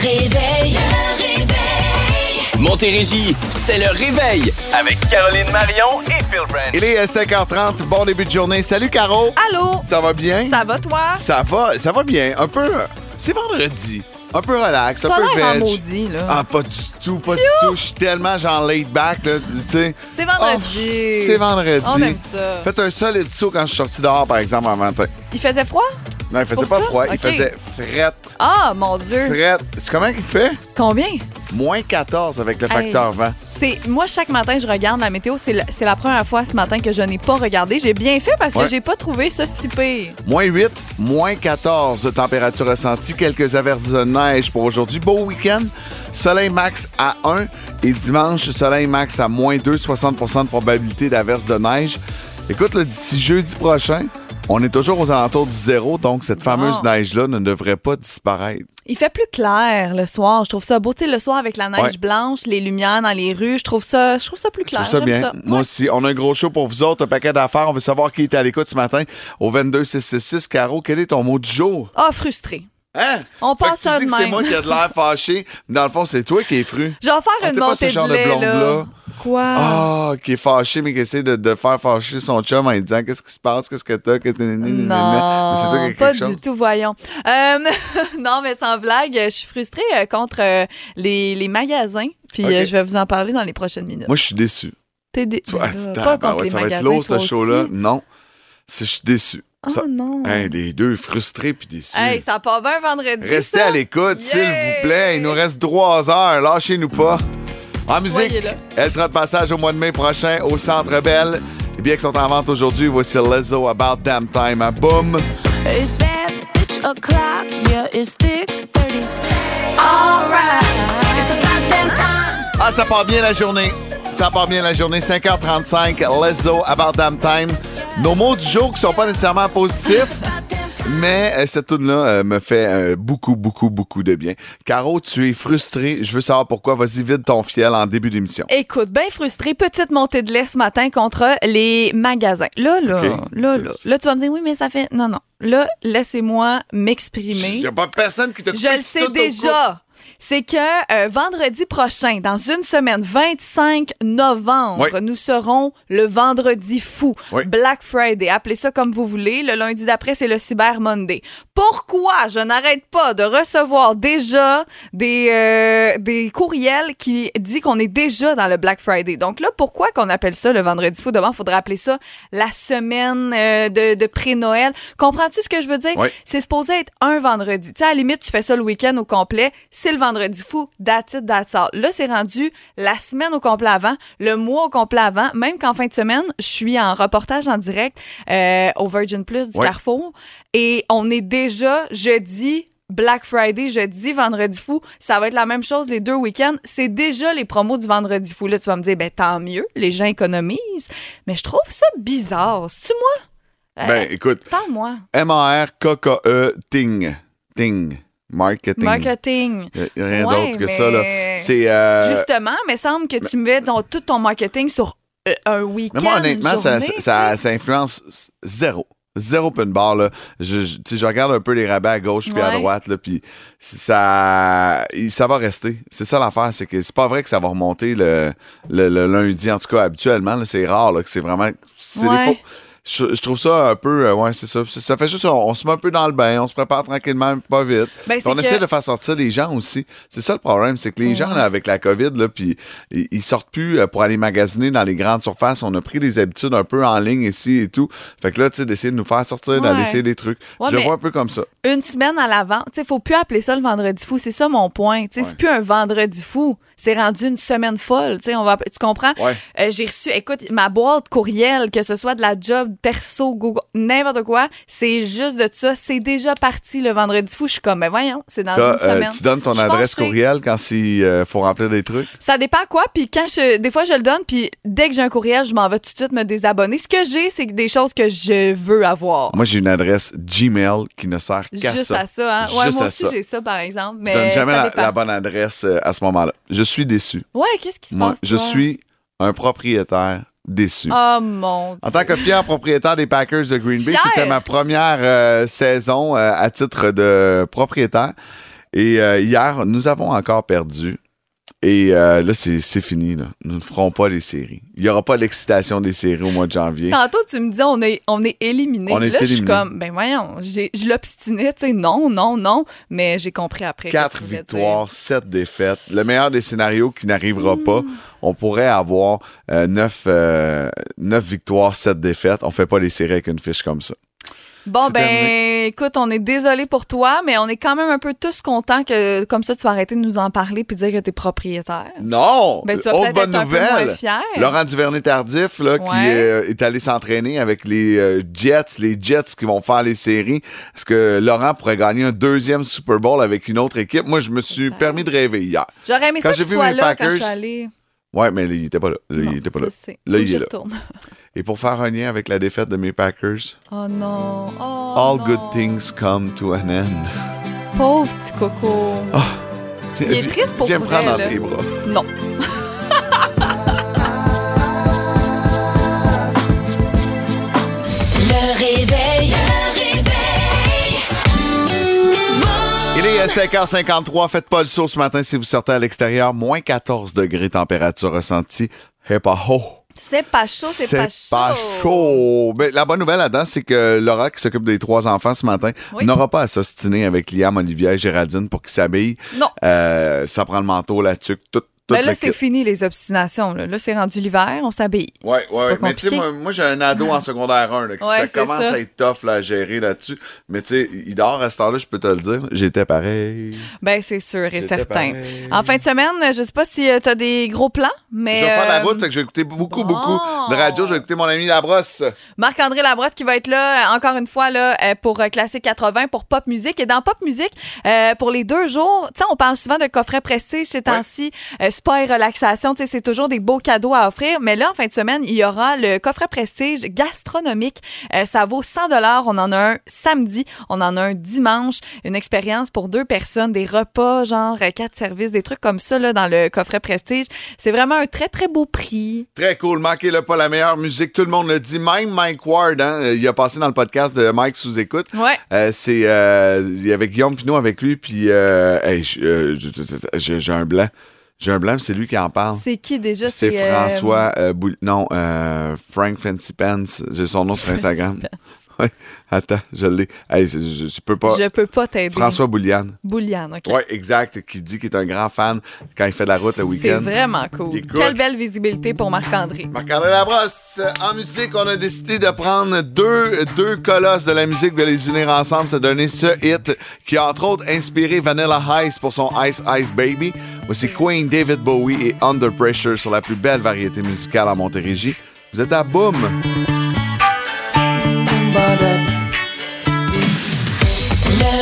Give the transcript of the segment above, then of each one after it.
réveil. Le réveil. Montérégie, c'est le réveil avec Caroline Marion et Phil Brand. Il est euh, 5h30, bon début de journée. Salut Caro. Allô? Ça va bien? Ça va, toi? Ça va, ça va bien. Un peu. C'est vendredi. Un peu relax, un peu veg. maudit, là. Ah, pas du tout, pas du tout. Je suis tellement genre laid back, là, tu sais. C'est vendredi. Oh, c'est vendredi. On aime ça. Faites un solide saut quand je suis sorti dehors, par exemple, en matin. Il faisait froid? Non, il faisait pas ça? froid, il Ok. faisait frette. Ah, mon Dieu. Frette. C'est comment qu'il fait? Combien? Moins 14 avec le facteur vent. C'est Moi, chaque matin, je regarde la météo. C'est la, c'est la première fois ce matin que je n'ai pas regardé. J'ai bien fait parce Ouais. que j'ai pas trouvé ça si pire. Moins 8, moins 14 de température ressentie. Quelques averses de neige pour aujourd'hui. Beau week-end. Soleil max à 1 et dimanche, soleil max à moins 2, 60% de probabilité d'averse de neige. Écoute, là, d'ici jeudi prochain, on est toujours aux alentours du zéro, donc cette fameuse Bon. neige-là ne devrait pas disparaître. Il fait plus clair le soir. Je trouve ça beau. Tu sais, le soir avec la neige Ouais. blanche, les lumières dans les rues, je trouve ça, je trouve ça plus Je clair. trouve ça bien. ça. Moi Ouais. aussi. On a un gros show pour vous autres, un paquet d'affaires. On veut savoir qui est à l'écoute ce matin au 22666. Caro, quel est ton mot du jour? Ah, frustré. Hein? On Fait que passe tu ça dis de que c'est moi qui ai de l'air fâché. Dans le fond, c'est toi qui es fru. Je vais faire Ah, une pas montée ce genre de de lait, là. Quoi? Ah, qui est fâché, mais qui essaie de, de faire fâcher son chum en lui disant qu'est-ce qui se passe, qu'est-ce que t'as, qu'est-ce que Mais c'est toi qui Non, pas chose. du tout, voyons. Euh, non, mais sans blague, je suis frustrée euh, contre euh, les, les magasins. Puis euh, je vais vous en parler dans les prochaines minutes. Moi, je suis déçu. T'es dé- Tu vois, Mais là, ah, pas contre ouais, les ça va être lourd, ce show-là. Non. Je suis déçu. Oh Ça- non. Hein, les deux, frustrés puis déçus. Hey, ça part bien vendredi. Restez ça. à l'écoute, s'il vous plaît. Il nous reste trois heures. Lâchez-nous pas. En musique, elle sera de passage au mois de mai prochain au Centre Belle. Les billets qui sont en vente aujourd'hui, voici Lizzo About Damn Time. à Boom. It's bad bitch o'clock, yeah, it's thick 30. Alright, it's about damn time. Ah, ça part bien la journée. Ça part bien la journée. 5h35, Lizzo About Damn Time. Nos mots du jour qui sont pas nécessairement positifs. Mais euh, cette tune là euh, me fait euh, beaucoup, beaucoup, beaucoup de bien. Caro, tu es frustré. Je veux savoir pourquoi. Vas-y, vide ton fiel en début d'émission. Écoute, bien frustrée, petite montée de lait ce matin contre les magasins. Là, là, là, là. Là, tu vas me dire, oui, mais ça fait. Non, non. Là, laissez-moi Il m'exprimer. n'y a pas personne qui te Je le sais déjà. C'est que euh, vendredi prochain, dans une semaine, 25 novembre, Oui. nous serons le vendredi fou, Oui. Black Friday. Appelez ça comme vous voulez. Le lundi d'après, c'est le Cyber Monday. Pourquoi je n'arrête pas de recevoir déjà des, euh, des courriels qui disent qu'on est déjà dans le Black Friday? Donc là, pourquoi qu'on appelle ça le vendredi fou? Devant, il faudrait appeler ça la semaine euh, de, de pré-Noël. Comprends-tu ce que je veux dire? Oui. C'est supposé être un vendredi. Tu sais, à la limite, tu fais ça le week-end au complet. C'est le vendredi fou. That's it, that's all. Là, c'est rendu la semaine au complet avant, le mois au complet avant. Même qu'en fin de semaine, je suis en reportage en direct euh, au Virgin Plus du Ouais. Carrefour. Et on est déjà jeudi. Black Friday, jeudi, vendredi fou, ça va être la même chose les deux week-ends. C'est déjà les promos du vendredi fou. Là, tu vas me dire, ben tant mieux, les gens économisent. Mais je trouve ça bizarre. C'est-tu moi? Ben, écoute, Parle-moi. M-A-R-K-K-E, Ting. Ting. Marketing. Marketing. Y a rien Ouais, d'autre que mais- ça, là. C'est. euh, Justement, mais semble que tu mets ton- tout ton marketing sur euh, un week-end. Mais moi, honnêtement, ça, ça, ça influence zéro. Zéro pin bar, là. Je, je, regarde un peu les rabais à gauche puis à droite, là, puis ça, ça va rester. C'est ça l'affaire, c'est que c'est pas vrai que ça va remonter le, le, le lundi, en tout cas, habituellement, c'est rare, là, que c'est vraiment, c'est Ouais. faux. Je, je trouve ça un peu, euh, ouais, c'est ça. Ça- fait juste, on, on se met un peu dans le bain, on se prépare tranquillement, pas vite. Ben, on que- essaie de faire sortir les gens aussi. C'est ça le problème, c'est que les gens, là, avec la COVID, là, puis ils, ils sortent plus euh, pour aller magasiner dans les grandes surfaces. On a pris des habitudes un peu en ligne ici et tout. Fait que là, tu sais, d'essayer de nous faire sortir, d'aller essayer des trucs. Je vois un peu comme ça. Une semaine à l'avant. Tu sais, faut plus appeler ça le vendredi fou. C'est ça mon point. Tu sais, c'est plus un vendredi fou. C'est rendu une semaine folle. Tu sais, on va tu comprends? Euh, j'ai reçu, écoute, ma boîte courriel, que ce soit de la job, perso, Google, n'importe quoi, c'est juste de ça. C'est déjà parti le vendredi fou. Je suis comme, ben voyons, c'est dans une euh, semaine. tu donnes ton adresse fâchée. courriel quand il euh, faut remplir des trucs? Ça dépend quoi. Puis quand je, des fois, je le donne. Puis dès que j'ai un courriel, je m'en vais tout de suite me désabonner. Ce que j'ai, c'est des choses que je veux avoir. Moi, j'ai une adresse Gmail qui ne sert qu'à Juste ça. à ça, hein? Ouais, Juste moi aussi, ça. j'ai ça, par exemple. Je Mais donne jamais ça la, bonne adresse euh, à ce moment-là. Je suis déçu. Ouais, qu'est-ce qui se Moi, passe? je suis un propriétaire déçu. Oh mon Dieu. En tant que fier propriétaire des Packers de Green Bay, c'était ma première euh, saison euh, à titre de propriétaire. Et euh, hier, nous avons encore perdu. Et euh, là, c'est c'est fini. Là. Nous ne ferons pas les séries. Il n'y aura pas l'excitation des séries au mois de janvier. Tantôt, tu me disais, on est, on est éliminé. On est là, je suis comme, ben voyons, je l'obstinais, tu sais, non, non, non. Mais j'ai compris après. Quatre victoires, sept défaites. Le meilleur des scénarios qui n'arrivera Mm. pas. On pourrait avoir euh, neuf, euh, neuf victoires, sept défaites. On fait pas les séries avec une fiche comme ça. Bon, ben, terminé. écoute, on est désolé pour toi, mais on est quand même un peu tous contents que, comme ça, tu vas arrêter de nous en parler puis dire que t'es propriétaire. Non! Ben, tu vas Autre bonne être un peu nouvelle. moins fier. Laurent Duvernay-Tardif, là, qui euh, est allé s'entraîner avec les euh, Jets, les Jets qui vont faire les séries. Est-ce que Laurent pourrait gagner un deuxième Super Bowl avec une autre équipe? Moi, je me suis permis de rêver hier. J'aurais aimé Quand ça vu soit mes là quand je suis Packers, allée. Ouais, mais il était pas là. Là, Non, il était pas là. Là, il que est là. Et pour faire un lien avec la défaite de mes Packers, Oh non. Oh, All non. good things come to an end. Pauvre petit coco. Il est triste pour Viens me prendre dans tes bras. Non. Le réveil. Le réveil. Il est 5h53. Faites pas le saut ce matin si vous sortez à l'extérieur. Moins 14 degrés température ressentie. Hey, pas haut. C'est pas chaud, c'est pas chaud. chaud. Mais la bonne nouvelle là-dedans, c'est que Laura, qui s'occupe des trois enfants ce matin, Oui. n'aura pas à s'ostiner avec Liam, Olivia et Géraldine pour qu'ils s'habillent. Non. Euh, ça prend le manteau, la tuque, tout. Mais là, le c'est fini les obstinations. Là, Là, c'est rendu l'hiver, on s'habille. C'est ouais. pas Mais tu sais, moi, moi, j'ai un ado en secondaire 1 là, qui Ouais, ça c'est commence ça. à être tough là, à gérer là-dessus. Mais tu sais, il dort à cette heure-là, je peux te le dire. J'étais pareil. Ben, c'est sûr et certain. pareil. En fin de semaine, je sais pas si tu as des gros plans, mais. Je vais faire la euh, route, fait que je vais écouter beaucoup, bon. beaucoup de radio. Je vais écouter mon ami Labrosse. Marc-André Labrosse qui va être là, euh, encore une fois, là, euh, pour euh, Classique 80, pour Pop Musique. Et dans Pop Musique, euh, pour les deux jours, tu sais, on parle souvent de coffret prestige ces temps-ci, euh, spa et relaxation, tu sais, c'est toujours des beaux cadeaux à offrir. Mais là, en fin de semaine, il y aura le coffret prestige gastronomique. Euh, ça vaut 100 On en a un samedi, on en a un dimanche. Une expérience pour deux personnes, des repas, genre euh, quatre services, des trucs comme ça, là, dans le coffret prestige. C'est vraiment un très, très beau prix. Très cool. Manquez-le pas, la meilleure musique. Tout le monde le dit. Même Mike Ward, hein, il a passé dans le podcast de Mike sous écoute. Ouais. Euh, c'est euh, il y avait Guillaume Pinot avec lui puis euh, hey, euh, j'ai un blanc j'ai un blanc puis c'est lui qui en parle. C'est qui déjà? c'est euh, François euh, Boul- non euh, Frank Fancy Pants. J'ai son nom sur Instagram ouais attends je l'ai hey, c'est- je, je peux pas Je peux pas t'aider. François Bouliane Bouliane, OK. ouais exact qui dit qu'il est un grand fan quand il fait de la route le C'est week-end vraiment cool. Quelle belle visibilité pour Marc-André. Marc-André Labrosse, en musique, on a décidé de prendre deux, deux colosses de la musique, de les unir ensemble, c'est donner ce hit qui a entre autres inspiré Vanilla Ice pour son Ice Ice Baby. Voici Queen, David Bowie et Under Pressure sur la plus belle variété musicale en Montérégie. Vous êtes à Boom! Le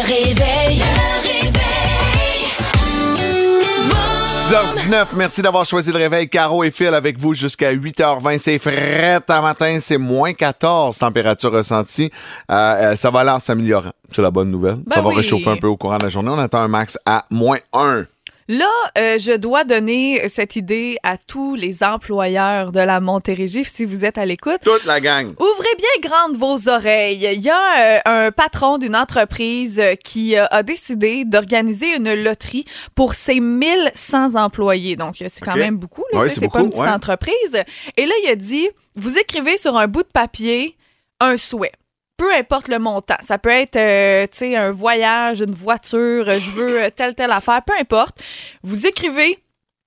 réveil. Le réveil. 6h19, merci d'avoir choisi le réveil. Caro et Phil avec vous jusqu'à 8h20. C'est frais un matin, c'est moins 14 température ressentie. Euh, euh, ça va aller en s'améliorant. C'est la bonne nouvelle. Ben ça va oui. réchauffer un peu au courant de la journée. On attend un max à moins 1. Là, euh, je dois donner cette idée à tous les employeurs de la Montérégie, si vous êtes à l'écoute. Toute la gang. Ouvrez bien grandes vos oreilles. Il y a euh, un patron d'une entreprise euh, qui euh, a décidé d'organiser une loterie pour ses 1100 employés. Donc, c'est quand même beaucoup. là, Ouais, c'est c'est pas une beaucoup, petite ouais. entreprise. Et là, il a dit, vous écrivez sur un bout de papier un souhait. Peu importe le montant. Ça peut être, euh, tu sais, un voyage, une voiture, euh, je veux euh, telle, telle affaire, peu importe. Vous écrivez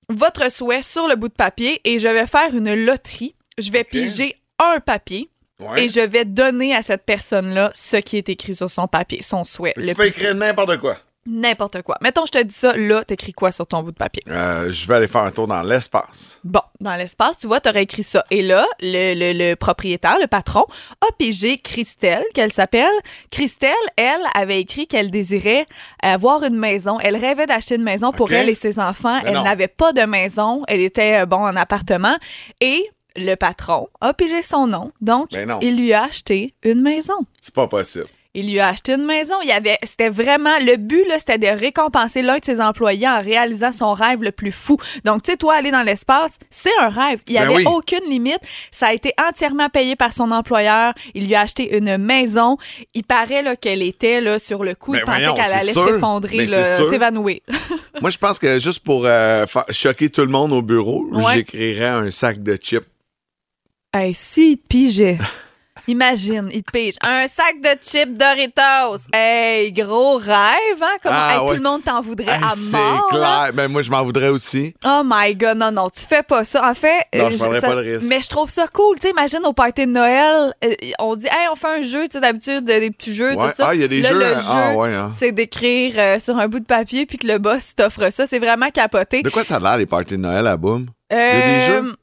votre souhait sur le bout de papier et je vais faire une loterie. Je vais piger un papier Ouais. et je vais donner à cette personne-là ce qui est écrit sur son papier, son souhait. Tu peux écrire n'importe quoi. N'importe quoi. Mettons, je te dis ça, là, t'écris quoi sur ton bout de papier? Euh, je vais aller faire un tour dans l'espace. Bon, dans l'espace, tu vois, t'aurais écrit ça. Et là, le, le- le propriétaire, le patron, a pigé Christelle, qu'elle s'appelle. Christelle, elle, avait écrit qu'elle désirait avoir une maison. Elle rêvait d'acheter une maison pour elle et ses enfants. Mais elle n'avait pas de maison. Elle était, euh, bon, en appartement. Et le patron a pigé son nom. Donc, non. il lui a acheté une maison. C'est pas possible. Il lui a acheté une maison. Il avait, c'était vraiment le but là, c'était de récompenser l'un de ses employés en réalisant son rêve le plus fou. Donc, tu sais, toi aller dans l'espace, c'est un rêve. Il n'y Ben avait oui. aucune limite. Ça a été entièrement payé par son employeur. Il lui a acheté une maison. Il paraît là qu'elle était là sur le coup. Ben il pensait qu'elle allait sûr. s'effondrer, Ben, là, s'évanouir. Moi, je pense que juste pour euh, fa- choquer tout le monde au bureau, Ouais. j'écrirais un sac de chips. hey, si pigeait. Imagine, il te pige un sac de chips Doritos. Hey, gros rêve, hein? Comment Ah, hey, ouais. tout le monde t'en voudrait Hey, à c'est mort. là. clair. Ben, moi, je m'en voudrais aussi. Oh my god, non, non, tu fais pas ça. En fait, Non, euh, je ça- pas le risque. Mais je trouve ça cool. Tu sais, imagine au party de Noël, euh, on dit, hey, on fait un jeu, tu sais, d'habitude, des petits jeux, Ouais. tout ça. Ah, il y a des Là, jeux. Le Ah, ouais, hein. c'est d'écrire euh, sur un bout de papier puis que le boss t'offre ça. C'est vraiment capoté. De quoi ça a l'air, les parties de Noël à Boom? y a des jeux?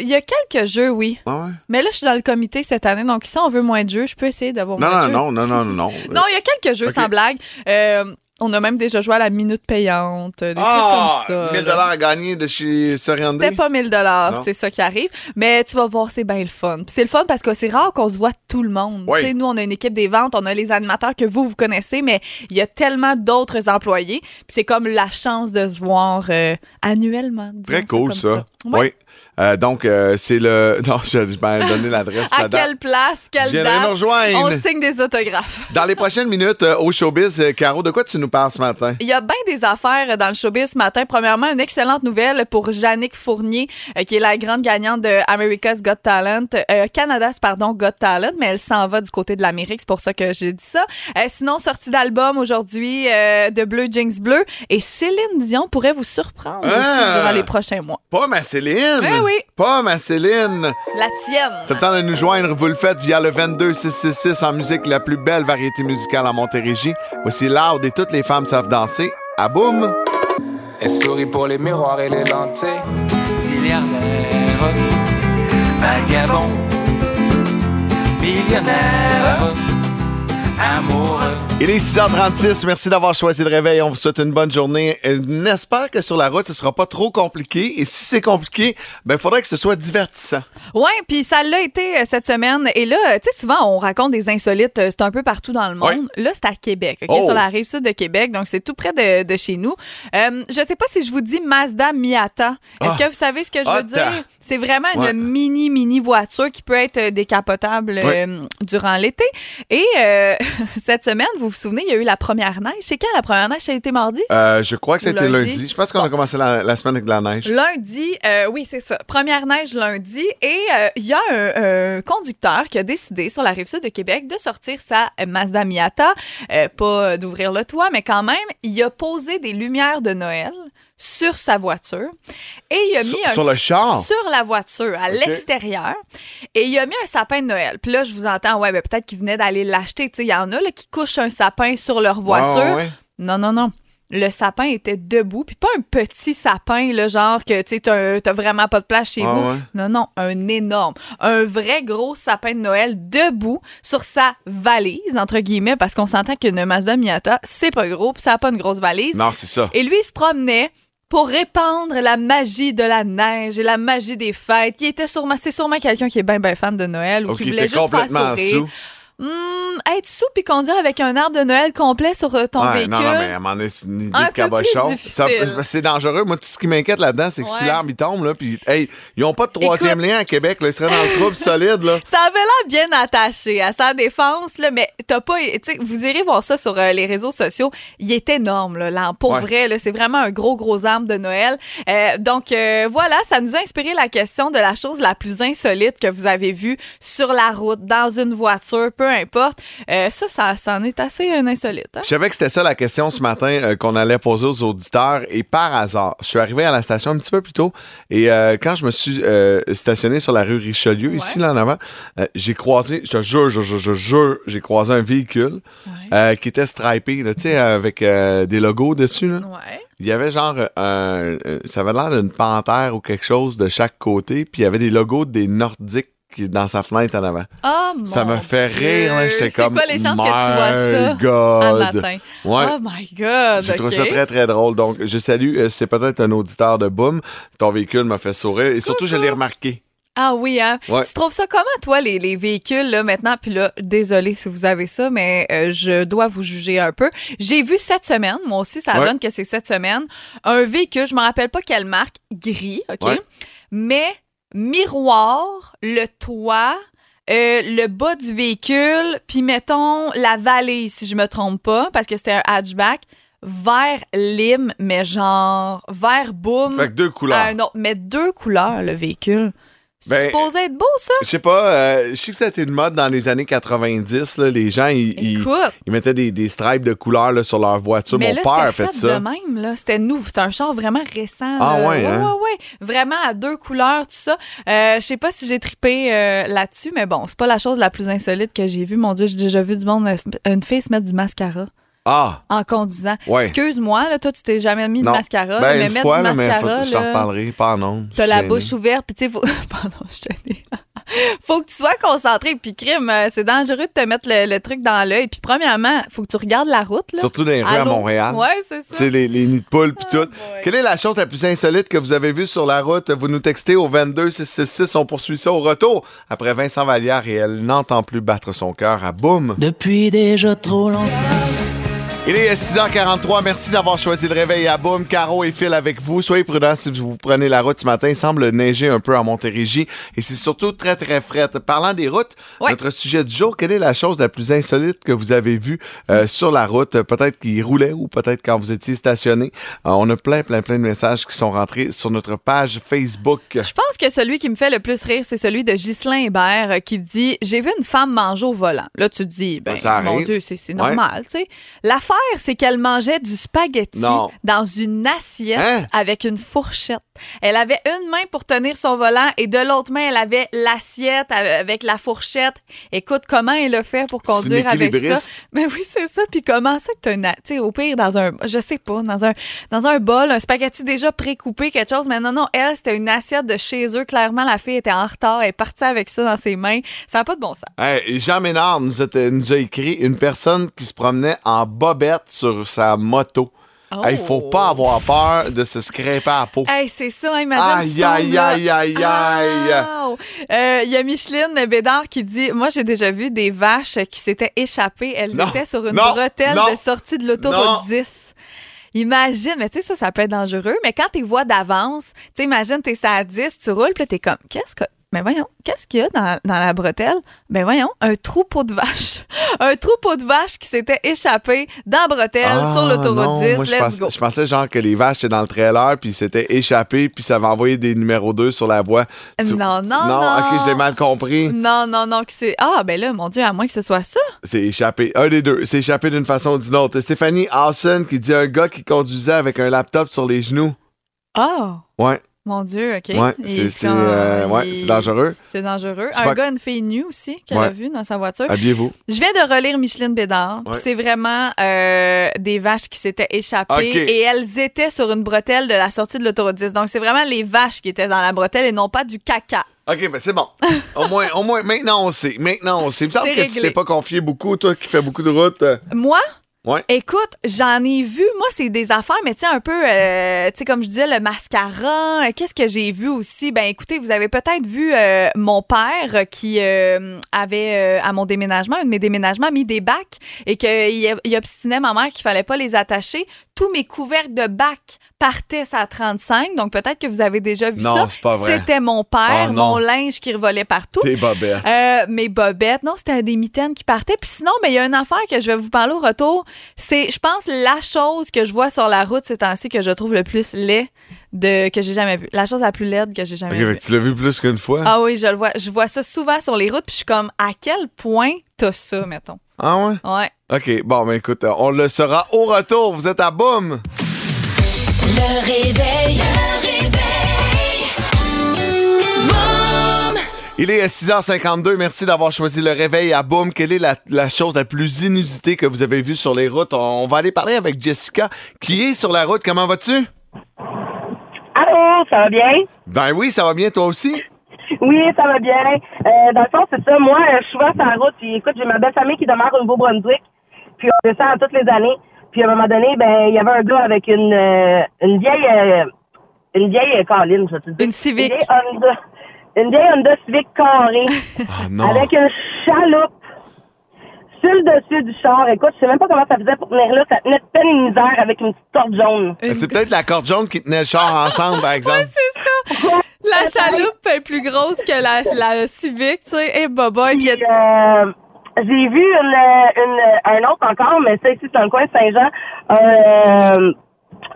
Il y a quelques jeux, oui. Ah ouais? Mais là, je suis dans le comité cette année, donc si on veut moins de jeux, je peux essayer d'avoir Non, moins de non, jeux. non, non, non, non. Non, il y a quelques jeux, sans blague. Euh, on a même déjà joué à la minute payante, des Ah! trucs comme ça. 1000 là. à gagner de chez Soriandé? C'était pas 1000 dollars, Non. c'est ça qui arrive. Mais tu vas voir, c'est bien le fun. Puis c'est le fun parce que c'est rare qu'on se voit tout le monde. Oui. Tu sais, nous, on a une équipe des ventes, on a les animateurs que vous, vous connaissez, mais il y a tellement d'autres employés. Puis c'est comme la chance de se voir euh, annuellement. Très cool, ça. Oui. Euh, donc, euh, c'est le. Non, je je vais donner l'adresse. À quelle place, quelle Viendrez date? nous rejoindre. On signe des autographes. Dans les prochaines minutes, euh, au showbiz, Caro, de quoi tu nous parles ce matin? Il y a bien des affaires dans le showbiz ce matin. Premièrement, une excellente nouvelle pour Jannick Fournier, qui est la grande gagnante de America's Got Talent. Canada's, pardon, Got Talent, mais elle s'en va du côté de l'Amérique. C'est pour ça que j'ai dit ça. Sinon, sortie d'album aujourd'hui de Bleu Jeans Bleu. Et Céline Dion pourrait vous surprendre Ah! aussi durant les prochains mois. Pas ma Céline! Oui, oui. Pas ma Céline! La tienne. C'est le temps de nous joindre. Vous le faites via le 22666 en musique, la plus belle variété musicale en Montérégie. Voici Loud et toutes les femmes savent danser. À boum! Elle sourit pour les miroirs et les lentilles. Milliardaire, vagabond, millionnaire. Il est 6h36. Merci d'avoir choisi le réveil. On vous souhaite une bonne journée. Euh, On espère que sur la route, ce sera pas trop compliqué. Et si c'est compliqué, ben, il faudrait que ce soit divertissant. Ouais, puis ça l'a été euh, cette semaine. Et là, tu sais, souvent, on raconte des insolites. euh, C'est un peu partout dans le monde. Là, c'est à Québec, OK? Oh. Sur la rive sud de Québec. Donc, c'est tout près de, de chez nous. Euh, je sais pas si je vous dis Mazda Miata. Est-ce Ah. que vous savez ce que je Ah, veux dire? C'est vraiment une Ouais. mini, mini voiture qui peut être euh, décapotable euh, durant l'été. Et euh, cette semaine, vous vous souvenez, il y a eu la première neige. C'est quand la première neige? Ça a été mardi? Euh, je crois que c'était lundi. lundi. Je pense qu'on a commencé la, la semaine avec de la neige. Lundi, euh, oui, c'est ça. Première neige lundi. Et euh, il y a un, un conducteur qui a décidé sur la rive sud de Québec de sortir sa Mazda Miata. Pas d'ouvrir le toit, mais quand même, il a posé des lumières de Noël sur sa voiture et il a Sur- mis un sur le char? sur la voiture à l'extérieur et il a mis un sapin de Noël. Puis là je vous entends ouais ben peut-être qu'il venait d'aller l'acheter, tu sais il y en a là qui couchent un sapin sur leur voiture. Ouais, ouais, ouais. Non, non, non. Le sapin était debout, puis pas un petit sapin, là, genre que tu sais, t'as t'as vraiment pas de place chez Ah vous. ouais? Non, non, un énorme, un vrai gros sapin de Noël debout sur sa valise, entre guillemets, parce qu'on s'entend qu'une Mazda Miata, c'est pas gros, puis ça a pas une grosse valise. Non, c'est ça. Et lui, il se promenait pour répandre la magie de la neige et la magie des fêtes. Il était sûrement, c'est sûrement quelqu'un qui est bien, bien fan de Noël ou Donc, qui voulait juste faire sourire. sous. Hum, être sous puis conduire avec un arbre de Noël complet sur euh, ton Ouais, véhicule. non, non, mais à un moment donné, c'est une idée Un de cabochon. C'est dangereux. Moi, tout ce qui m'inquiète là-dedans, c'est que si l'arbre, il tombe, là, puis, hey, ils ont pas de troisième Écoute- lien à Québec, là, ils seraient dans le trouble solide, là. Ça avait l'air bien attaché à sa défense, là, mais t'as pas. Vous irez voir ça sur euh, les réseaux sociaux. Il est énorme, là, là, pour Ouais. vrai. là, C'est vraiment un gros, gros arbre de Noël. Euh, donc, euh, voilà, ça nous a inspiré la question de la chose la plus insolite que vous avez vue sur la route, dans une voiture, peu importe. Euh, ça, ça, ça en est assez un insolite. hein? Je savais que c'était ça la question ce matin euh, qu'on allait poser aux auditeurs et par hasard, je suis arrivé à la station un petit peu plus tôt et euh, quand je me suis euh, stationné sur la rue Richelieu, ici là en avant, euh, j'ai croisé, je te jure, je, je, je jure, j'ai croisé un véhicule euh, qui était stripé, là, tu sais, avec euh, des logos dessus. Là. Ouais. Il y avait genre ça avait l'air d'une panthère ou quelque chose de chaque côté, puis il y avait des logos des Nordiques qui- dans sa fenêtre en avant. Oh, mon Ça me fait Dieu. rire, là, j'étais comme C'est les chances que tu vois My ça God. matin? Ouais. Oh my God. J'ai trouvé ok. ça très, très drôle. Donc, je salue, euh, c'est peut-être un auditeur de Boom. Ton véhicule m'a fait sourire. Et surtout, je l'ai remarqué. Ah oui, hein? Ouais. Tu trouves ça comment, toi, les, les véhicules, là, maintenant? Puis là, désolé si vous avez ça, mais euh, je dois vous juger un peu. J'ai vu cette semaine, moi aussi, ça Ouais. donne que c'est cette semaine, un véhicule, je me rappelle pas quelle marque, gris, OK? Ouais. Mais miroir, le toit, euh, le bas du véhicule, puis mettons la valise, si je me trompe pas, parce que c'était un hatchback, vert lime, mais genre vert boum. Fait que deux couleurs. un autre. Mais deux couleurs, le véhicule. C'est Ben, supposé être beau, ça? Je sais pas, euh, je sais que c'était une mode dans les années 90. Là, les gens, ils, ils- Écoute. ils mettaient des, des stripes de couleurs là, sur leur voiture. Mais Mon là, père a c'était fait fait ça. de même, là. C'était nouveau. C'était un char vraiment récent. Ah là. ouais, hein? ouais, ouais. Vraiment à deux couleurs, tout ça. Euh, je sais pas si j'ai tripé euh, là-dessus, mais bon, c'est pas la chose la plus insolite que j'ai vue. Mon Dieu, j'ai déjà vu du monde, euh, une fille se mettre du mascara Ah, en conduisant. Ouais. Excuse-moi, là, toi, tu t'es jamais mis non. de mascara, Ben, mais une mettre fois, du là, mais mascara, faut, je t'en là, reparlerai, pas en ondes. T'as la bouche ouverte, puis tu sais, faut... Pardon, je gênée. faut que tu sois concentré, puis crime, euh, c'est dangereux de te mettre le, le truc dans l'œil. Puis premièrement, faut que tu regardes la route, là. Surtout dans les rues à? Montréal. Ouais, c'est ça. Tu sais, les, les nids de poules puis tout. boy. Quelle est la chose la plus insolite que vous avez vue sur la route? Vous nous textez au 22666. On poursuit ça au retour après Vincent Vallière et elle n'entend plus battre son cœur à boum. Depuis déjà trop longtemps. Il est 6h43. Merci d'avoir choisi le réveil à boum. Caro et Phil avec vous. Soyez prudents si vous prenez la route ce matin. Il semble neiger un peu à Montérégie et c'est surtout très, très frais. Parlant des routes, Ouais. notre sujet du jour, quelle est la chose la plus insolite que vous avez vue euh, sur la route? Peut-être qu'il roulait ou peut-être quand vous étiez stationné. Euh, on a plein, plein, plein de messages qui sont rentrés sur notre page Facebook. Je pense que celui qui me fait le plus rire, c'est celui de Ghislain Hébert euh, qui dit J'ai vu une femme manger au volant. Là, tu te dis, ben, ça mon. Dieu, c'est Ouais. normal, tu sais. L'affaire, c'est qu'elle mangeait du spaghetti Non. dans une assiette Hein? avec une fourchette. Elle avait une main pour tenir son volant et de l'autre main, elle avait l'assiette avec la fourchette. Écoute, comment elle a fait pour conduire avec ça? Mais oui, c'est ça. Puis comment ça que t'as une... a- Tu sais, au pire, dans un... Je sais pas, dans un, dans un bol, un spaghetti déjà pré-coupé, quelque chose. Mais non, non, elle, c'était une assiette de chez eux. Clairement, la fille était en retard. Elle est partie avec ça dans ses mains. Ça n'a pas de bon sens. Hey, Jean Ménard nous a, nous a écrit une personne qui se promenait en bobette sur sa moto. Oh. Il faut pas avoir peur de se scraper à la peau. Hey, c'est ça, hein, imagine. Aïe, aïe, aïe, aïe, aïe. Euh, Il y a Micheline Bédard qui dit Moi, j'ai déjà vu des vaches qui s'étaient échappées. Elles Non, étaient sur une non, bretelle non, de sortie de l'autoroute 10. Imagine, mais tu sais, ça, ça peut être dangereux, mais quand tu vois d'avance, tu sais, imagine, t'es ça à 10, tu roules, puis t'es comme, qu'est-ce que. Mais voyons, qu'est-ce qu'il y a dans, dans la bretelle? Ben voyons, un troupeau de vaches. un troupeau de vaches qui s'était échappé dans la bretelle Ah, sur l'autoroute non, 10. moi, je, Let's pense- go. je pensais genre que les vaches étaient dans le trailer puis s'étaient échappées puis ça avait envoyé des numéros 2 sur la voie. Tu- Non, non, Non, non. ok, je l'ai mal compris. Non, non, non, que c'est. Ah, ben là, mon Dieu, à moins que ce soit ça. C'est échappé. Un des deux. C'est échappé d'une façon ou d'une autre. Stéphanie Hawson qui dit un gars qui conduisait avec un laptop sur les genoux. Ah, Ouais, mon Dieu, OK. ouais, c'est euh, ouais, il- c'est dangereux. C'est dangereux. Un pas- gars, une fille nue aussi, qu'elle Ouais. a vu dans sa voiture. Habillez-vous. Je viens de relire Micheline Bédard. Ouais. C'est vraiment euh, des vaches qui s'étaient échappées et elles étaient sur une bretelle de la sortie de l'autoroute 10. Donc, c'est vraiment les vaches qui étaient dans la bretelle et non pas du caca. OK, ben c'est bon. Au moins, au moins, maintenant on sait. Maintenant on sait. Il me semble que tu t'es pas confié beaucoup, toi qui fais beaucoup de routes. Moi, Écoute, j'en ai vu, moi, c'est des affaires, mais sais, un peu, euh, tu sais, comme je disais, le mascara. Qu'est-ce que j'ai vu aussi? Ben, écoutez, vous avez peut-être vu euh, mon père qui euh, avait, euh, à mon déménagement, un de mes déménagements, mis des bacs et qu'il il obstinait ma mère qu'il fallait pas les attacher. Tous mes couvercles de bacs partaient à 35, donc peut-être que vous avez déjà vu Non, ça. c'est pas vrai. C'était mon père, Oh, non. mon linge qui revolait partout. T'es bobette. Euh, mes bobettes, non, c'était des mitaines qui partaient. Puis sinon, mais il y a une affaire que je vais vous parler au retour. C'est, je pense, la chose que je vois sur la route ces temps-ci que je trouve le plus laid de que j'ai jamais vu. La chose la plus laide que j'ai jamais vue. tu l'as vu plus qu'une fois? Ah oui, je le vois. Je vois ça souvent sur les routes, puis je suis comme, à quel point t'as ça, mettons? Ah ouais? Ouais. OK, bon, ben écoute, on le saura au retour. Vous êtes à boum. Le réveil. Le réveil. Il est 6h52. Merci d'avoir choisi le réveil à boum. Quelle est la, la chose la plus inusitée que vous avez vue sur les routes? On va aller parler avec Jessica qui est sur la route. Comment vas-tu? Allô, ça va bien? Ben oui, ça va bien, toi aussi? Oui, ça va bien. Euh, dans le fond, c'est ça. Moi, je suis souvent sur la route. Puis, écoute, j'ai ma belle famille qui demeure au Nouveau-Brunswick. Puis, on descend à toutes les années. Puis, à un moment donné, ben, il y avait un gars avec une, euh, une vieille, euh, une vieille euh, Colline, je vais te dire. Une Civic. Une vieille Honda. une vieille Honda Civic carrée Ah non. avec une chaloupe sur le dessus du char. Écoute, je sais même pas comment ça faisait pour tenir là. Ça tenait de peine une misère avec une petite corde jaune. C'est peut-être la corde jaune qui tenait le char ensemble, par exemple. Ouais, c'est ça. La chaloupe est plus grosse que la, la Civic, tu sais. Et baba, et puis il y a- Euh, j'ai vu une, une, un autre encore, mais ça ici, c'est dans coin Saint-Jean. Un euh,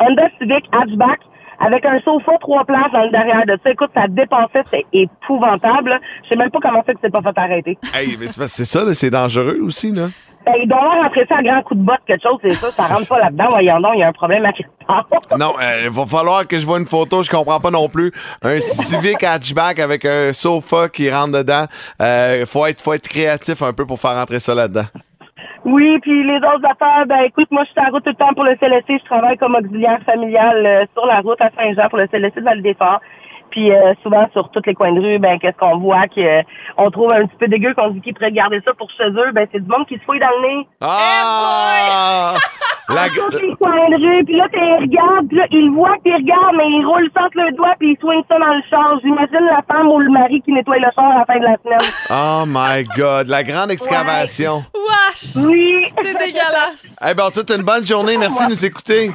Honda Civic hatchback avec un sofa trois places dans le derrière de ça. Écoute, ça dépassait, c'est épouvantable. Je sais même pas comment ça que c'est pas fait arrêter. Hey, mais c'est ça, c'est dangereux aussi, là. Ben, il doit avoir rentré ça à grand coup de botte, quelque chose, c'est ça. Ça rentre pas là-dedans. Voyons donc, il y a un problème à quelque part. Non, euh, il va falloir que je vois une photo, je comprends pas non plus. Un Civic hatchback avec un sofa qui rentre dedans. Euh, faut être, faut être créatif un peu pour faire rentrer ça là-dedans. Oui, puis les autres affaires, ben écoute, moi je suis en route tout le temps pour le CLSC, je travaille comme auxiliaire familial euh, sur la route à Saint-Jean pour le CLSC de Val-des-Forts. Puis euh, souvent sur tous les coins de rue, ben qu'est-ce qu'on voit qu'on trouve un petit peu dégueu, qu'on dit qu'ils pourraient garder ça pour chez eux, ben c'est du monde qui se fouille dans le nez. Ah! La- Sur les coins de rue, puis là t'es regardes, puis là ils voient que t'es regardes, mais ils roulent ça entre le doigt puis ils soignent ça dans le char. J'imagine la femme ou le mari qui nettoie le char à la fin de la semaine. Oh my God, la grande excavation. Wesh! Oui. C'est dégueulasse. Eh ben, toute une bonne journée. Merci de nous écouter.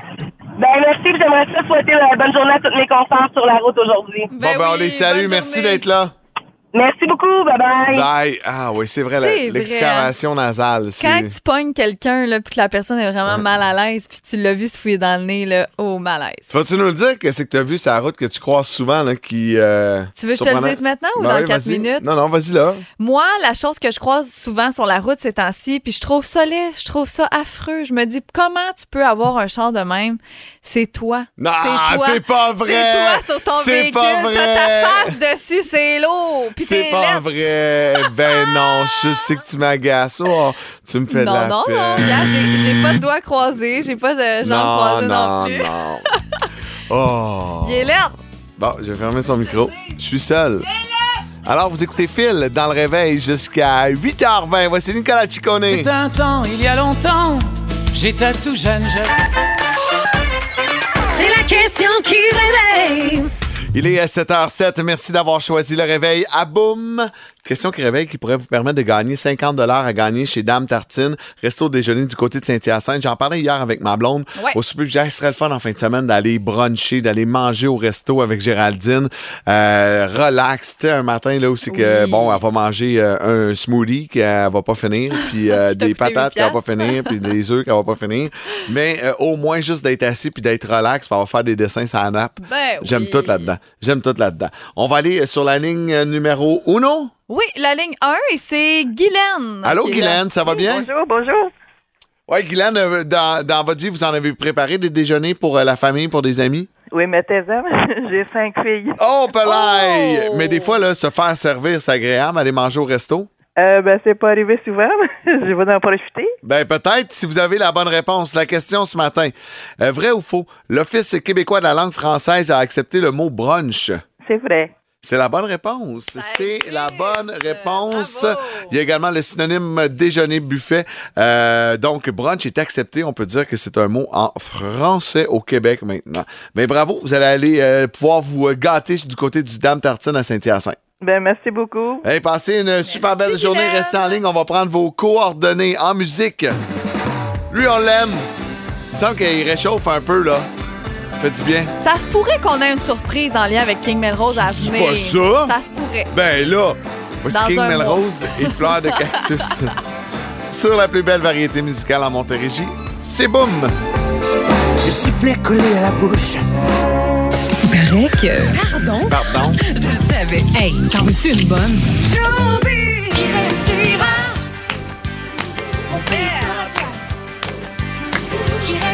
Ben merci, j'aimerais ça souhaiter une bonne journée à toutes mes concerts sur la route aujourd'hui. bon, ben, on les salue. Merci d'être là. Merci beaucoup, bye bye. Bye. Ah oui, c'est vrai, l'excavation nasale. Quand tu pognes quelqu'un, là, puis que la personne est vraiment mal à l'aise, puis tu l'as vu se fouiller dans le nez, là, oh, malaise. Tu vas-tu nous le dire que c'est que tu as vu sur la route que tu croises souvent, là, qui. euh, Tu veux que je te le dise maintenant ou Ben dans oui, quatre vas-y. minutes? Non, non, vas-y là. Moi, la chose que je croise souvent sur la route ces temps-ci, puis je trouve ça laid, je trouve ça affreux. Je me dis, comment tu peux avoir un char de même? C'est toi. Non, c'est toi. c'est pas vrai. C'est toi sur ton C'est véhicule. pas vrai. T'as ta face dessus, c'est lourd. C'est pas vrai. Ben non, je sais que tu m'agaces. Oh, tu me fais de Non, la non, peine. non. Regarde, j'ai j'ai pas de doigts croisés, j'ai pas de jambes non, croisées non, non, plus. non. Oh. Il est laid. Bon, je vais fermer son micro. Je suis seul. Alors, vous écoutez Phil dans le réveil jusqu'à 8h20. Voici Nicolas Ciccone. C'est un temps, il y a longtemps, j'étais tout jeune, je... C'est la question qui réveille. Il est à 7h07. Merci d'avoir choisi le réveil à boum. Question qui réveille qui pourrait vous permettre de gagner 50 à gagner chez Dame Tartine, resto déjeuner du côté de Saint-Hyacinthe. J'en parlais hier avec ma blonde Ouais. au souper. Ce serait le fun en fin de semaine d'aller bruncher, d'aller manger au resto avec Géraldine. Euh, relax, tu sais, un matin là c'est que, Oui. bon, elle va manger euh, un smoothie qu'elle va pas finir, puis euh, des patates qu'elle va pas finir, puis des œufs qu'elle va pas finir. Mais euh, au moins juste d'être assis puis d'être relax, puis elle va faire des dessins sans nappe. Ben J'aime oui. tout là-dedans. J'aime tout là-dedans. On va aller sur la ligne numéro 1. Oui, la ligne 1, et c'est Guylaine. Allô. Guylaine, ça va bien? Bonjour, bonjour. Oui, Guylaine, euh, dans, dans votre vie, vous en avez préparé des déjeuners pour euh, la famille, pour des amis? Oui, mais tes hommes, j'ai cinq filles. Oh, pelaille! Oh! Mais des fois, là, se faire servir, c'est agréable, aller manger au resto. Euh, ben, c'est pas arrivé souvent. Je vais en profiter. Ben peut-être si vous avez la bonne réponse. La question ce matin, euh, vrai ou faux, l'Office québécois de la langue française a accepté le mot brunch? C'est vrai. C'est la bonne réponse. C'est la bonne réponse. Bravo. Il y a également le synonyme déjeuner buffet. Euh, donc brunch est accepté. On peut dire que c'est un mot en français au Québec maintenant. Mais bravo, vous allez aller euh, pouvoir vous euh, gâter du côté du Dame Tartine à Saint-Hyacinthe. Ben, merci beaucoup. Hey, passez une super belle journée. Guylaine. Restez en ligne. On va prendre vos coordonnées en musique. Lui, on l'aime. Il me semble qu'il réchauffe un peu, là. Fait du bien. Ça se pourrait qu'on ait une surprise en lien avec King Melrose à venir. pas ça? Ça se pourrait. Ben là, voici Dans King Melrose et Fleur de Cactus. Sur la plus belle variété musicale en Montérégie, c'est boum! Le sifflet collé à la bouche. Il paraît que. Pardon? Pardon? Je le savais. Hey, t'en veux-tu une bonne?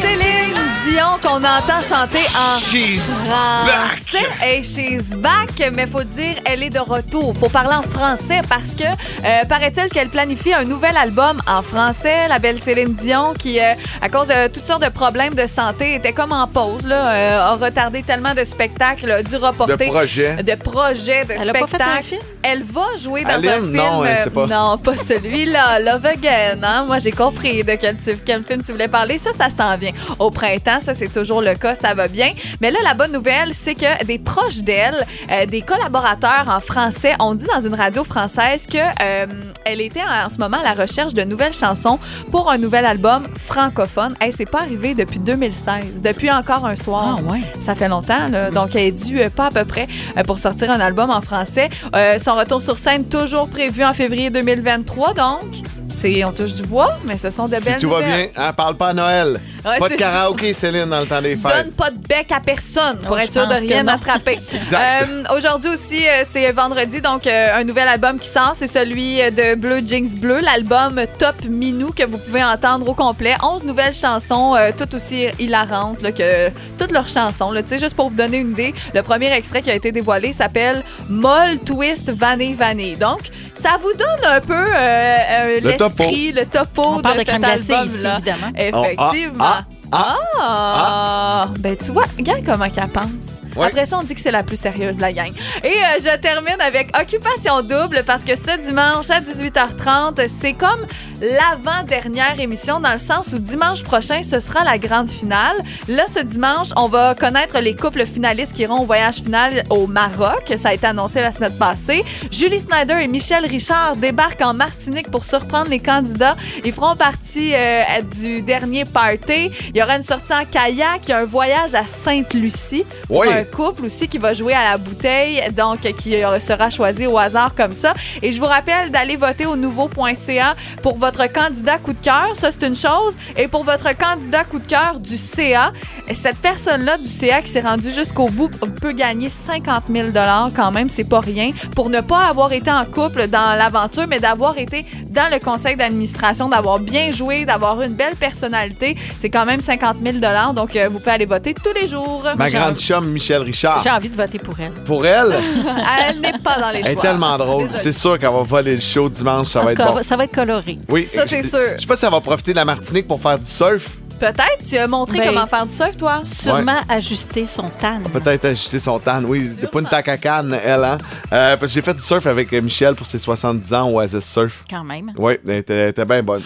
Céline Dion qu'on entend chanter en She's français. Hey, she's back, mais faut dire, elle est de retour. Faut parler en français parce que euh, paraît-il qu'elle planifie un nouvel album en français. La belle Céline Dion, qui, euh, à cause de toutes sortes de problèmes de santé, était comme en pause, là, euh, a retardé tellement de spectacles, a dû reporter De projet. de projets, de Elle a pas fait un spectacles. film? Elle va jouer dans Aline, un film. non, pas. non, pas celui-là. Love Again. Hein? Moi, j'ai compris de quel film tu voulais parler. Ça, ça s'en vient. Au printemps, ça, c'est toujours le cas. Ça va bien. Mais là, la bonne nouvelle, c'est que des proches d'elle, euh, des collaborateurs en français, ont dit dans une radio française que euh, elle était en, ce moment à la recherche de nouvelles chansons pour un nouvel album francophone. Hey, c'est pas arrivé depuis 2016. Depuis encore un soir. Ah, ouais. Ça fait longtemps, là. donc elle est due euh, pas à peu près pour sortir un album en français. Euh, son retour sur scène toujours prévu en février 2023, donc c'est on touche du bois, mais ce sont de Si belles tout va nouvelles. bien, hein, parle pas à Noël. Ouais, pas de c'est karaoké, Céline, dans le temps des fêtes. Donne pas de bec à personne pour Oh, être sûr de rien attraper. Euh, Aujourd'hui aussi, euh, c'est vendredi, donc euh, un nouvel album qui sort. C'est celui euh, de Bleu Jinx Bleu, l'album Top Minou que vous pouvez entendre au complet. 11 nouvelles chansons, euh, toutes aussi hilarantes là, que toutes leurs chansons. là. Tu sais, juste pour vous donner une idée, le premier extrait qui a été dévoilé s'appelle Moll Twist Vanille Vanille. Donc, ça vous donne un peu euh, euh, Le topo. l'esprit, le topo On parle de cet glacée ici, album-là. évidemment. Effectivement. ah, ah, Ah! Ben, tu vois, regarde comment qu'elle pense. Ouais. Après ça, on dit que c'est la plus sérieuse de la gang. Et euh, je termine avec Occupation Double parce que ce dimanche à 18h30, c'est comme l'avant-dernière émission dans le sens où dimanche prochain, ce sera la grande finale. Là, ce dimanche, on va connaître les couples finalistes qui iront au voyage final au Maroc. Ça a été annoncé la semaine passée. Julie Snyder et Michel Richard débarquent en Martinique pour surprendre les candidats. Ils feront partie euh, du dernier party. Il y aura une sortie en kayak, il y a un voyage à Sainte-Lucie Oui. Un couple aussi qui va jouer à la bouteille, donc qui sera choisi au hasard comme ça. Et je vous rappelle d'aller voter au nouveau.ca pour votre candidat coup de cœur. Ça, c'est une chose. Et pour votre candidat coup de cœur du CA, cette personne-là du CA qui s'est rendue jusqu'au bout peut gagner 50 000 quand même, c'est pas rien, pour ne pas avoir été en couple dans l'aventure, mais d'avoir été dans le conseil d'administration, d'avoir bien joué, d'avoir une belle personnalité. C'est quand même 50 000 donc euh, vous pouvez aller voter tous les jours. Ma grande chum, Michel Richard. J'ai envie de voter pour elle. Pour elle, Elle n'est pas dans les elle choix. est tellement drôle. C'est sûr qu'elle va voler le show dimanche. Ça En va être cas, bon. ça va être coloré. Oui. Ça, c'est sûr. Je sais pas si elle va profiter de la Martinique pour faire du surf. Peut-être, tu as montré Ben, comment faire du surf, toi? Sûrement ajuster son tan. Peut-être ajuster son tan. Oui, c'est pas une tacacane, elle, hein? Euh, parce que j'ai fait du surf avec Michel pour ses 70 ans au Oasis Surf. Quand même. Oui, elle était, elle était bien bonne.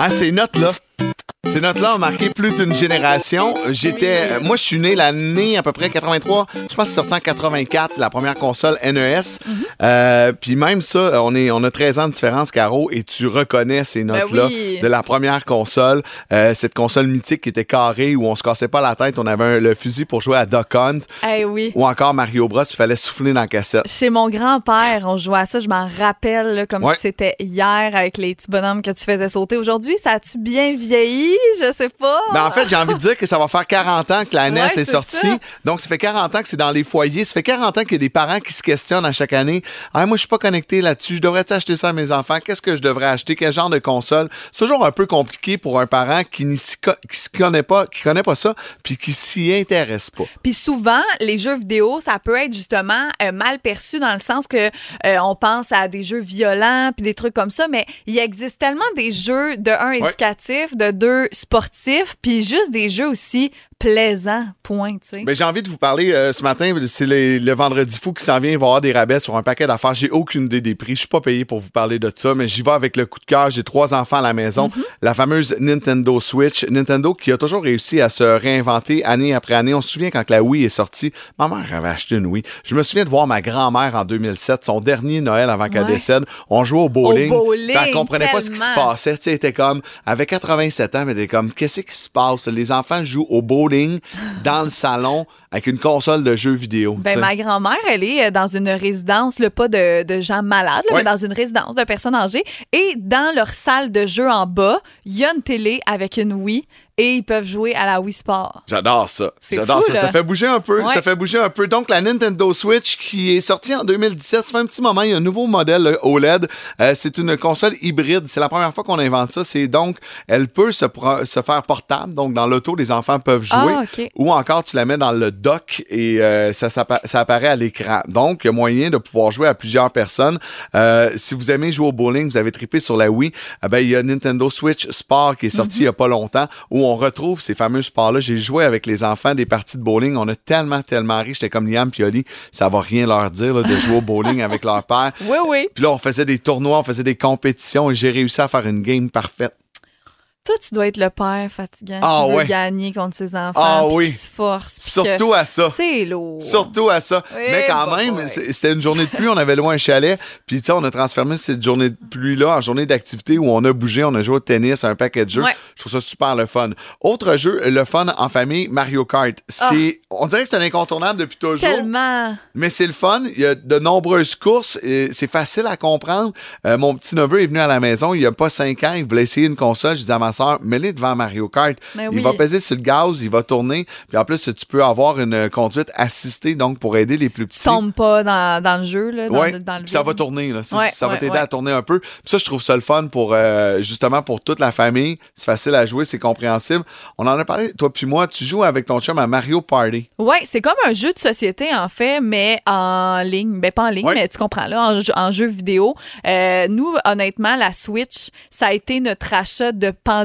Ah, ces notes-là. Ces notes-là ont marqué plus d'une génération. J'étais, euh, moi, je suis né l'année à peu près 83. Je pense que c'est sorti en 84, la première console NES. Euh, Puis même ça, on, est, on a 13 ans de différence, Caro, et tu reconnais ces notes-là oui. de la première console. Euh, cette console mythique qui était carrée, où on se cassait pas la tête. On avait un- le fusil pour jouer à Duck Hunt. Eh oui. Ou encore Mario Bros, il fallait souffler dans la cassette. Chez mon grand-père, on jouait à ça, je m'en rappelle là, comme Ouais. si c'était hier avec les petits bonhommes que tu faisais sauter. Aujourd'hui, ça a-tu bien vieilli? Je sais pas. Ben, en fait, j'ai envie de dire que ça va faire 40 ans que la NES Ouais, est sortie. ça. Donc, ça fait 40 ans que c'est dans les foyers. Ça fait 40 ans qu'il y a des parents qui se questionnent à chaque année. Ah, moi, je suis pas connecté là-dessus. Je devrais acheter ça à mes enfants? Qu'est-ce que je devrais acheter? Quel genre de console? C'est toujours un peu compliqué pour un parent qui ne connaît pas, qui connaît pas ça, puis qui s'y intéresse pas. Puis souvent, les jeux vidéo, ça peut être justement euh, mal perçu dans le sens que euh, on pense à des jeux violents puis des trucs comme ça, mais il existe tellement des jeux de un éducatifs, de deux sportifs, puis juste des jeux aussi plaisants. Point, tu sais. Ben, j'ai envie de vous parler euh, ce matin. C'est le, vendredi fou qui s'en vient. Il va y avoir des rabais sur un paquet d'affaires. J'ai aucune idée des prix. Je suis pas payé pour vous parler de ça, mais j'y vais avec le coup de cœur. J'ai trois enfants à la maison. La fameuse Nintendo Switch. Nintendo qui a toujours réussi à se réinventer année après année. On se souvient quand la Wii est sortie, ma mère avait acheté une Wii. Je me souviens de voir ma grand-mère en 2007, son dernier Noël avant qu'elle Ouais. décède. On jouait au bowling. Au bowling, elle comprenait pas ce qui se tellement. passait. Elle était comme, avec 87 ans, mais elle était comme, qu'est-ce qui se passe? Les enfants jouent au bowling dans le salon avec une console de jeux vidéo. Ben, ma grand-mère, elle est euh, dans une résidence, pas de, de gens malades, là, Ouais. mais dans une résidence de personnes âgées. Et dans leur salle de jeu en bas, il y a une télé avec une Wii et ils peuvent jouer à la Wii Sport. J'adore ça. C'est J'adore ça. là. Ça fait bouger un peu. Ouais. Ça fait bouger un peu. Donc, la Nintendo Switch qui est sortie en 2017, ça fait un petit moment. Il y a un nouveau modèle le OLED. Euh, c'est une console hybride. C'est la première fois qu'on invente ça. C'est donc, elle peut se, faire portable. Donc, dans l'auto, les enfants peuvent jouer. Ah, OK. Ou encore, tu la mets dans le dock et euh, ça, apparaît à l'écran. Donc, il y a moyen de pouvoir jouer à plusieurs personnes. Euh, si vous aimez jouer au bowling, vous avez trippé sur la Wii, eh ben, il y a Nintendo Switch Sport qui est sorti il y a pas longtemps où on retrouve ces fameux sports-là. J'ai joué avec les enfants des parties de bowling. On a tellement, tellement ri. J'étais comme Liam Pioli. Ça va rien leur dire là, de jouer au bowling avec leur père. Oui, oui. Puis là, on faisait des tournois, on faisait des compétitions et j'ai réussi à faire une game parfaite. Toi, tu dois être le père fatigant Ah, qui veut ouais. gagner contre ses enfants. Ah, oui. qui se force. Surtout à ça. C'est lourd. Surtout à ça. Mais quand même, c'était une journée de pluie, on avait loin un chalet. Puis, tu sais, on a transformé cette journée de pluie-là en journée d'activité où on a bougé, on a joué au tennis, un paquet de jeux. Ouais. Je trouve ça super le fun. Autre jeu, le fun en famille, Mario Kart. C'est, On dirait que c'est un incontournable depuis toujours. Tellement. Mais c'est le fun. Il y a de nombreuses courses. C'est facile à comprendre. Euh, mon petit neveu est venu à la maison il n'y a pas cinq ans. Il voulait essayer une console. Je disais à ma soeur, mets-les devant Mario Kart. Ben il oui. va peser sur le gaz, il va tourner. Puis en plus, tu peux avoir une conduite assistée donc pour aider les plus petits. Tu tombes pas dans, dans le jeu, là, dans, Ouais, le- dans le puis ça va tourner. Là. Ça, Ouais, ça va ouais, t'aider à tourner un peu. Puis ça, je trouve ça le fun pour euh, justement pour toute la famille. C'est facile à jouer, c'est compréhensible. On en a parlé, toi puis moi, tu joues avec ton chum à Mario Party. Ouais, c'est comme un jeu de société, en fait, mais en ligne. Ben, pas en ligne, mais tu comprends, là, en, jeu- en jeu vidéo. Euh, nous, honnêtement, la Switch, ça a été notre achat de pandémie.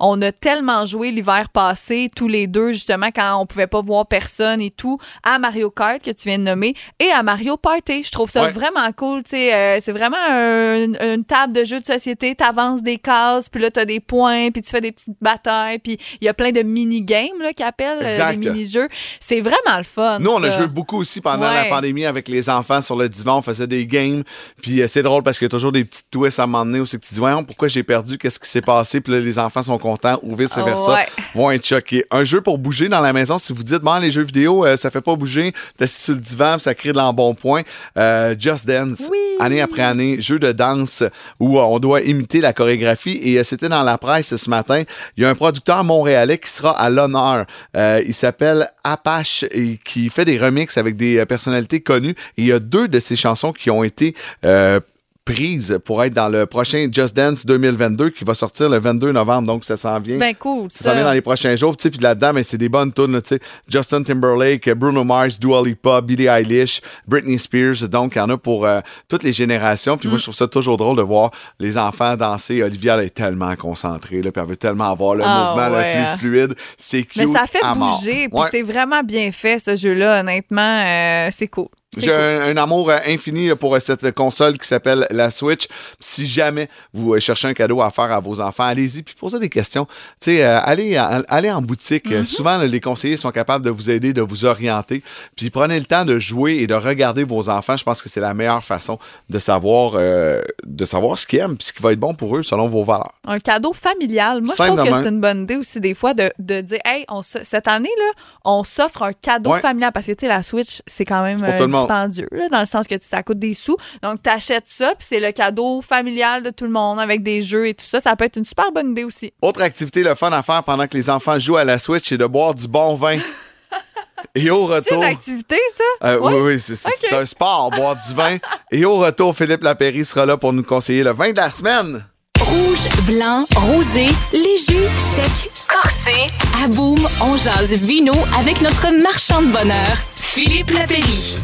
On a tellement joué l'hiver passé, tous les deux, justement, quand on pouvait pas voir personne et tout, à Mario Kart, que tu viens de nommer, et à Mario Party. Je trouve ça Ouais. vraiment cool, tu euh, c'est vraiment un- une table de jeu de société. T'avances des cases, puis là, t'as des points, puis tu fais des petites batailles, puis il y a plein de mini-games, qu'ils appellent, euh, des mini-jeux. C'est vraiment le fun. Nous, on a joué beaucoup aussi pendant Ouais. la pandémie avec les enfants sur le divan. On faisait des games. Puis euh, c'est drôle parce qu'il y a toujours des petites twists à un moment donné où c'est que tu dis, voyons, pourquoi j'ai perdu? Qu'est-ce qui s'est passé? Puis là, les enfants sont contents ou vice-versa. Ouais. Vont être choqués. Un jeu pour bouger dans la maison. Si vous dites, bon, les jeux vidéo, euh, ça fait pas bouger. T'es assis sur le divan, ça crée de l'embonpoint. Euh, Just Dance. Oui. Année après année, jeu de danse où euh, on doit imiter la chorégraphie. Et euh, c'était dans la presse ce matin. Il y a un producteur montréalais qui sera à l'honneur. Euh, il s'appelle Apache et qui fait des remixes avec des personnalités connues. Et il y a deux de ses chansons qui ont été euh, prises pour être dans le prochain Just Dance 2022 qui va sortir le 22 novembre. Donc, ça s'en vient. C'est bien cool, Ça s'en vient dans les prochains jours. Tu sais, Puis là-dedans, mais c'est des bonnes tunes. là, tu sais. Justin Timberlake, Bruno Mars, Dua Lipa, Billie Eilish, Britney Spears. Donc, il y en a pour euh, toutes les générations. Puis moi, je trouve ça toujours drôle de voir les enfants danser. Olivia, elle est tellement concentrée. Là, puis elle veut tellement avoir le Ah, mouvement ouais, le hein. plus fluide. C'est cute Mais ça fait bouger, puis c'est vraiment bien fait, ce jeu-là, honnêtement. euh, c'est cool. J'ai cool. un, un amour euh, infini pour euh, cette console qui s'appelle la Switch. Si jamais vous euh, cherchez un cadeau à faire à vos enfants, allez-y puis posez des questions. Tu sais, allez, allez en boutique. Mm-hmm. Souvent, les conseillers sont capables de vous aider, de vous orienter. Puis prenez le temps de jouer et de regarder vos enfants. Je pense que c'est la meilleure façon de savoir, euh, de savoir ce qu'ils aiment puis ce qui va être bon pour eux selon vos valeurs. Un cadeau familial. Moi, je trouve que c'est une bonne idée aussi, des fois, de, de dire, hey, on cette année, là, on s'offre un cadeau Ouais. familial. Parce que, tu sais, la Switch, c'est quand même C'est pour tout le monde. Dispendieux, là, dans le sens que ça coûte des sous. Donc, tu achètes ça, puis c'est le cadeau familial de tout le monde avec des jeux et tout ça. Ça peut être une super bonne idée aussi. Autre activité, le fun à faire pendant que les enfants jouent à la Switch, c'est de boire du bon vin. Et au C'est retour. une activité, ça? Euh. Oui, oui, c'est c'est- c'est un sport, boire du vin. Et au retour, Philippe Lapéry sera là pour nous conseiller le vin de la semaine. Rouge, blanc, rosé, léger, sec, corsé. À Boom, on jase vino avec notre marchand de bonheur, Philippe Lapéry.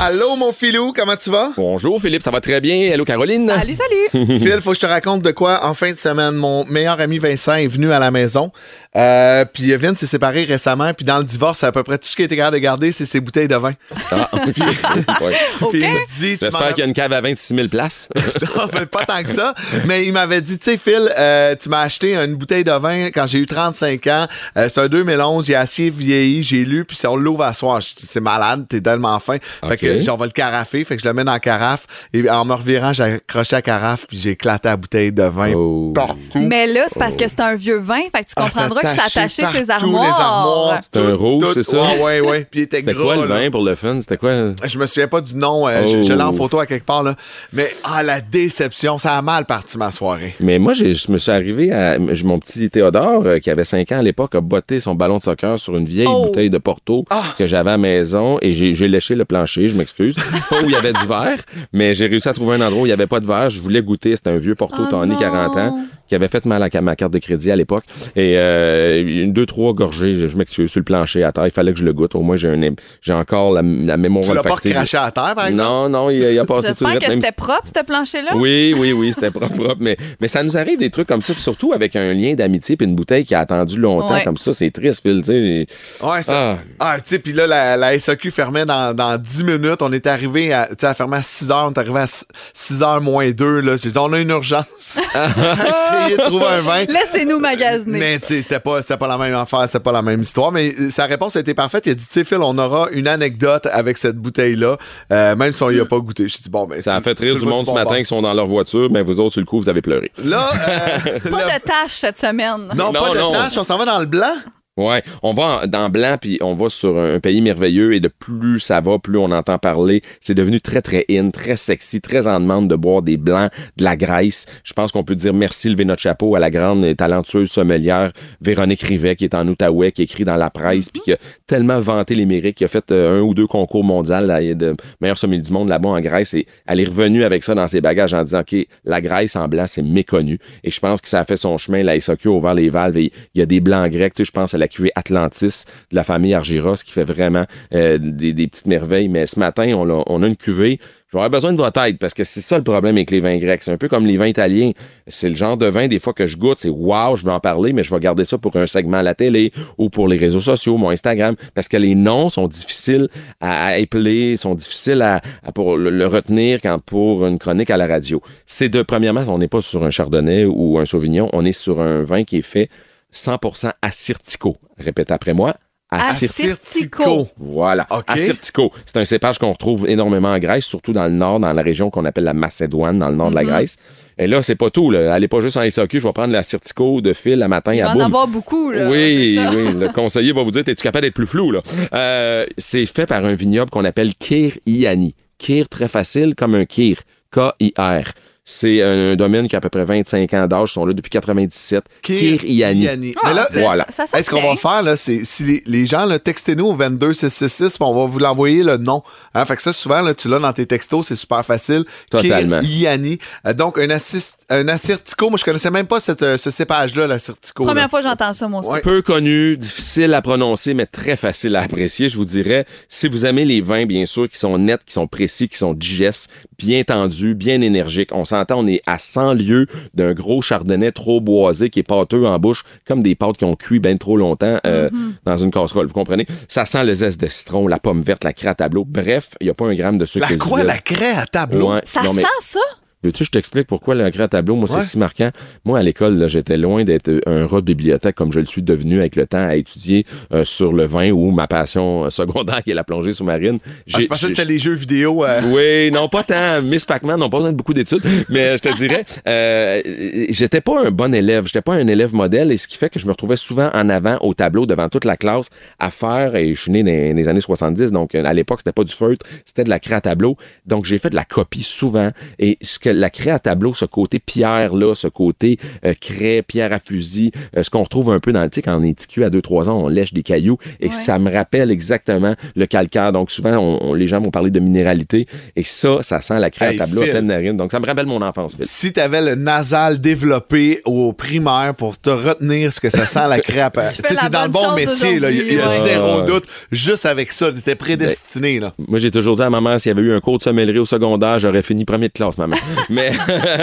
Allô, mon filou, comment tu vas? Bonjour Philippe, ça va très bien. Hello Caroline? Salut, salut! Phil, faut que je te raconte de quoi. En fin de semaine, mon meilleur ami Vincent est venu à la maison. Euh, puis Vince s'est séparé récemment. Puis dans le divorce, c'est à peu près tout ce qu'il était capable de garder, c'est ses bouteilles de vin. Ah, puis- ouais. Il me dit, J'espère qu'il y a une cave à 26 000 places. Non, mais pas tant que ça. Mais il m'avait dit, tu sais, Phil, euh, tu m'as acheté une bouteille de vin quand j'ai eu 35 ans. Euh, c'est un 2011, il a assez vieilli, j'ai lu, puis on l'ouvre à soir. Je dis, c'est malade, t'es tellement fin. Fait Que j'en vais le carafer, fait que je le mets dans la carafe. Et en me revirant, j'ai accroché la carafe, puis j'ai éclaté la bouteille de vin Oh. partout. Mais là, c'est parce que c'est un vieux vin, fait que tu Ah, comprendras que ça attachait ses armoires. les armoires. C'est un rouge, tout. c'est ça? Ouais, ouais, ouais. Puis il était C'était gras. quoi le vin pour le fun? C'était quoi? Je me souviens pas du nom, euh, je, je l'ai en Oh. photo à quelque part, là. Mais, ah, la déception, ça a mal parti ma soirée. Mais moi, je me suis arrivé à. j'ai Mon petit Théodore, euh, qui avait 5 ans à l'époque, a botté son ballon de soccer sur une vieille Oh. bouteille de Porto Ah. que j'avais à la maison et j'ai j'ai léché le plancher, je m'excuse. Pas où il y avait du verre, mais j'ai réussi à trouver un endroit où il n'y avait pas de verre. Je voulais goûter. C'était un vieux Porto Oh Tony, non. 40 ans. Qui avait fait mal à ma carte de crédit à l'époque. Et euh, une, deux, trois gorgées, je, je m'excuse, sur le plancher à terre. Il fallait que je le goûte. Au moins, j'ai un, j'ai encore la, la mémoire Tu l'as pas recraché à terre, par exemple? Non, non, il, a- il a passé tout J'espère que même c'était propre, ce plancher-là? oui, oui, oui, c'était propre, propre. Mais, mais ça nous arrive des trucs comme ça, surtout avec un lien d'amitié puis une bouteille qui a attendu longtemps Ouais. comme ça. C'est triste, Phil. tu sais. Ouais, ça. Ah, tu sais, puis là, la, la SAQ fermait dans, dans 10 minutes. On était arrivé à, tu sais, à fermer à 6 heures. On est arrivé à 6 heures moins 2. Là. J'ai dit, on a une urgence. Essayer de trouver un vin. Laissez-nous magasiner. Mais tu sais, c'était pas, pas la même affaire, c'était pas la même histoire. Mais euh, sa réponse a été parfaite. Il a dit, tu sais, Phil, on aura une anecdote avec cette bouteille-là, euh, même si on y a pas goûté. Je dit, bon, ben. Ça a fait rire du monde ce bon matin bord? qui sont dans leur voiture, mais vous autres, sur le coup, vous avez pleuré. Là, euh, Pas de tâches cette semaine. non, Non, pas de tâche, on s'en va dans le blanc? Ouais, on va en- dans blanc puis on va sur un, un pays merveilleux et de plus ça va, plus on entend parler. C'est devenu très très in, très sexy, très en demande de boire des blancs, de la graisse. Je pense qu'on peut dire merci, lever notre chapeau à la grande et talentueuse sommelière Véronique Rivet qui est en Outaouais, qui écrit dans la presse puis qui a tellement vanté les mérites, qui a fait euh, un ou deux concours mondiaux là, de meilleur sommelier du monde là-bas en Grèce et elle est revenue avec ça dans ses bagages en disant OK, la Grèce en blanc c'est méconnu et je pense que ça a fait son chemin. La SAQ a ouvert les valves et il y a des blancs grecs. Tu sais, je pense à la cuvée Atlantis de la famille Argyros qui fait vraiment euh, des, petites merveilles. Mais ce matin, on a, a une cuvée. J'aurais besoin de votre aide parce que c'est ça le problème avec les vins grecs. C'est un peu comme les vins italiens. C'est le genre de vin, des fois, que je goûte, c'est wow, je veux en parler, mais je vais garder ça pour un segment à la télé ou pour les réseaux sociaux, mon Instagram, parce que les noms sont difficiles à, épeler, sont difficiles à, pour le, le retenir quand pour une chronique à la radio. C'est de, premièrement, on n'est pas sur un chardonnay ou un sauvignon, on est sur un vin qui est fait 100% assyrtico. Répète après moi. Assyrtico. Voilà. OK. Assyrtico. C'est un cépage qu'on retrouve énormément en Grèce, surtout dans le nord, dans la région qu'on appelle la Macédoine, dans le nord de la Grèce. Et là, c'est pas tout. Là. Allez pas juste en SAQ, je vais prendre l'assyrtico de fil à matin Il à va en boum. avoir beaucoup, là. Oui, oui. Le conseiller va vous dire, es-tu capable d'être plus flou, là? Euh, c'est fait par un vignoble qu'on appelle Kir Iani. Kir, très facile, comme un Kir. K-I-R. C'est un domaine qui a à peu près 25 ans d'âge, ils sont là depuis 97. Kir Iani. Ah, Mais là, ça- voilà. ça, ça Hey, ce qu'on va faire, là, c'est si les, les gens, là, textez-nous au 22666, puis on va vous l'envoyer le nom. Hein, fait que ça, souvent, là, tu l'as dans tes textos, c'est super facile. Totalement. Kir Iani. Euh, donc, un, assist, un assyrtico, moi, je connaissais même pas cette, euh, ce cépage-là, l'assyrtico. Première là. fois que j'entends ça, moi aussi. Ouais. Peu connu, difficile à prononcer, mais très facile à apprécier, je vous dirais. Si vous aimez les vins, bien sûr, qui sont nets, qui sont précis, qui sont digestes, bien tendus, bien énergiques, on s'entend, on est à 100 lieues d'un gros chardonnay trop boisé qui est pâteux en bouche, comme des pâtes qui ont cuit bien trop longtemps euh, dans une casserole, vous comprenez? Ça sent le zeste de citron, la pomme verte, la craie à tableau. Bref, il n'y a pas un gramme de sucre. La quoi, la craie à tableau? Ouais. Ça Non, mais- sent ça? Veux-tu que je t'explique pourquoi le grand tableau, moi, Ouais. c'est si marquant? Moi, à l'école, j'étais loin d'être un rat de bibliothèque comme je le suis devenu avec le temps à étudier euh, sur le vin ou ma passion euh, secondaire qui est la plongée sous-marine. Ah, je pensais que c'était les jeux vidéo. euh, oui, non, pas tant. Miss Pac-Man n'ont pas besoin de beaucoup d'études, mais je te dirais, euh, j'étais pas un bon élève, j'étais pas un élève modèle, et ce qui fait que je me retrouvais souvent en avant au tableau devant toute la classe à faire, et je suis né dans les années 70, donc euh, à l'époque, c'était pas du feutre, c'était de la craie à tableau. Donc, j'ai fait de la copie souvent, et ce que la craie à tableau, ce côté pierre-là, ce côté euh, craie, pierre à fusil, euh, ce qu'on retrouve un peu dans le, tu sais, quand on est TQ à 2-3 ans, on lèche des cailloux, et Ouais. ça me rappelle exactement le calcaire. Donc, souvent, on- on- les gens vont parler de minéralité, et ça, ça sent la craie Hey, à tableau à pleine narine. Donc, ça me rappelle mon enfance, Phil. Si t'avais le nasal développé au primaire pour te retenir ce que ça sent la craie à Tu la t'es dans le bon métier, là. Il y a- zéro doute. Juste avec ça, t'étais prédestiné, là. Moi, j'ai toujours dit à ma mère, s'il y avait eu un cours de sommellerie au secondaire, j'aurais fini premier de classe, maman. Mais,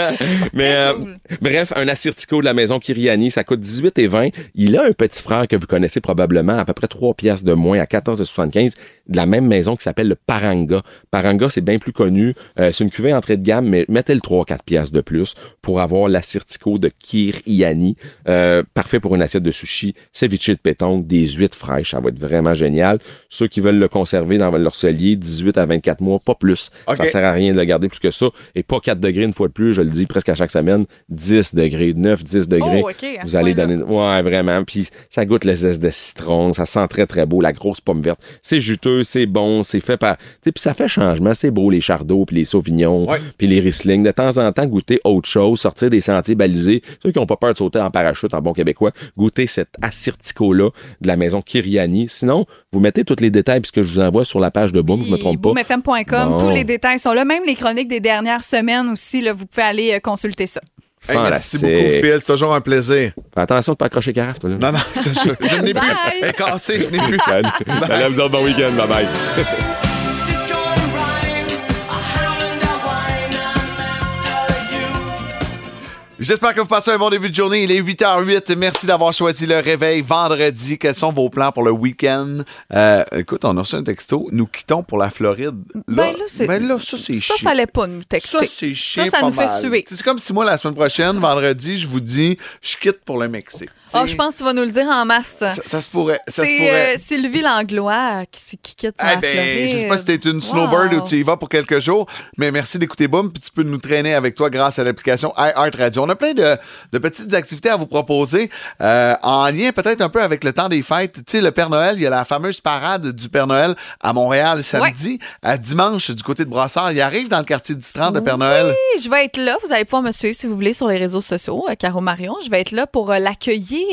mais euh, bref, un assyrtico de la maison Kiriani, ça coûte 18 et 20. Il a un petit frère que vous connaissez probablement, à peu près 3 piastres de moins, à 14,75, de la même maison qui s'appelle le Paranga. Paranga, c'est bien plus connu. Euh, c'est une cuvée entrée de gamme, mais mettez le 3-4 piastres de plus pour avoir l'assyrtico de Kiriani. Euh, parfait pour une assiette de sushi, ceviche de pétanque, des huîtres fraîches, ça va être vraiment génial. Ceux qui veulent le conserver dans leur cellier, 18 à 24 mois, pas plus. OK. Ça sert à rien de le garder plus que ça. Et pas 4 degrés une fois de plus, je le dis presque à chaque semaine, 10 degrés, 9, 10 degrés. Oh, Vous allez donner. Ouais, vraiment. Puis ça goûte le zeste de citron, ça sent très, très beau, la grosse pomme verte. C'est juteux, c'est bon, c'est fait par. Puis ça fait changement, c'est beau, les chardons, puis les sauvignons, puis les Riesling. De temps en temps, goûter autre chose, sortir des sentiers balisés. Ceux qui n'ont pas peur de sauter en parachute en bon québécois, goûter cet assyrtico-là de la maison Kiriani. Sinon, vous mettez tous les détails, puisque je vous envoie sur la page de Boom, je ne me trompe pas. boomfm.com, Bon. tous les détails sont là. Même les chroniques des dernières semaines aussi, là, vous pouvez aller euh, consulter ça. Hey, merci beaucoup, Phil. C'est toujours un plaisir. Fais attention de pas accrocher carafe, toi. Là. Non, non, je jure. Je n'ai plus. Elle est cassée, je n'ai plus. Salut. Salut bon week-end. Bye J'espère que vous passez un bon début de journée. Il est 8h08. Merci d'avoir choisi le réveil vendredi. Quels sont vos plans pour le week-end? Euh, écoute, on a reçu un texto. Nous quittons pour la Floride. Ben là, c'est- ben là, ça, c'est Ça, chiant. fallait pas nous texter. Ça, c'est chiant. Ça, ça pas nous fait suer. C'est comme si moi, la semaine prochaine, vendredi, je vous dis, je quitte pour le Mexique. Sais, je pense que tu vas nous le dire en masse. ça, ça se pourrait. Ça se C'est pourrait. euh, Sylvie Langlois qui, qui quitte Eh la ben, Floride. je sais pas si t'es une Wow. snowbird ou tu y vas pour quelques jours, mais merci d'écouter Boom, puis tu peux nous traîner avec toi grâce à l'application iHeart Radio. On a plein de, de petites activités à vous proposer, euh, en lien peut-être un peu avec le temps des fêtes. Tu sais, le Père Noël, il y a la fameuse parade du Père Noël à Montréal samedi, à dimanche du côté de Brassard. Il arrive dans le quartier du 30 de Père Noël. Oui, je vais être là. Vous allez pouvoir me suivre si vous voulez sur les réseaux sociaux, euh, Caro Marion. Je vais être là pour euh,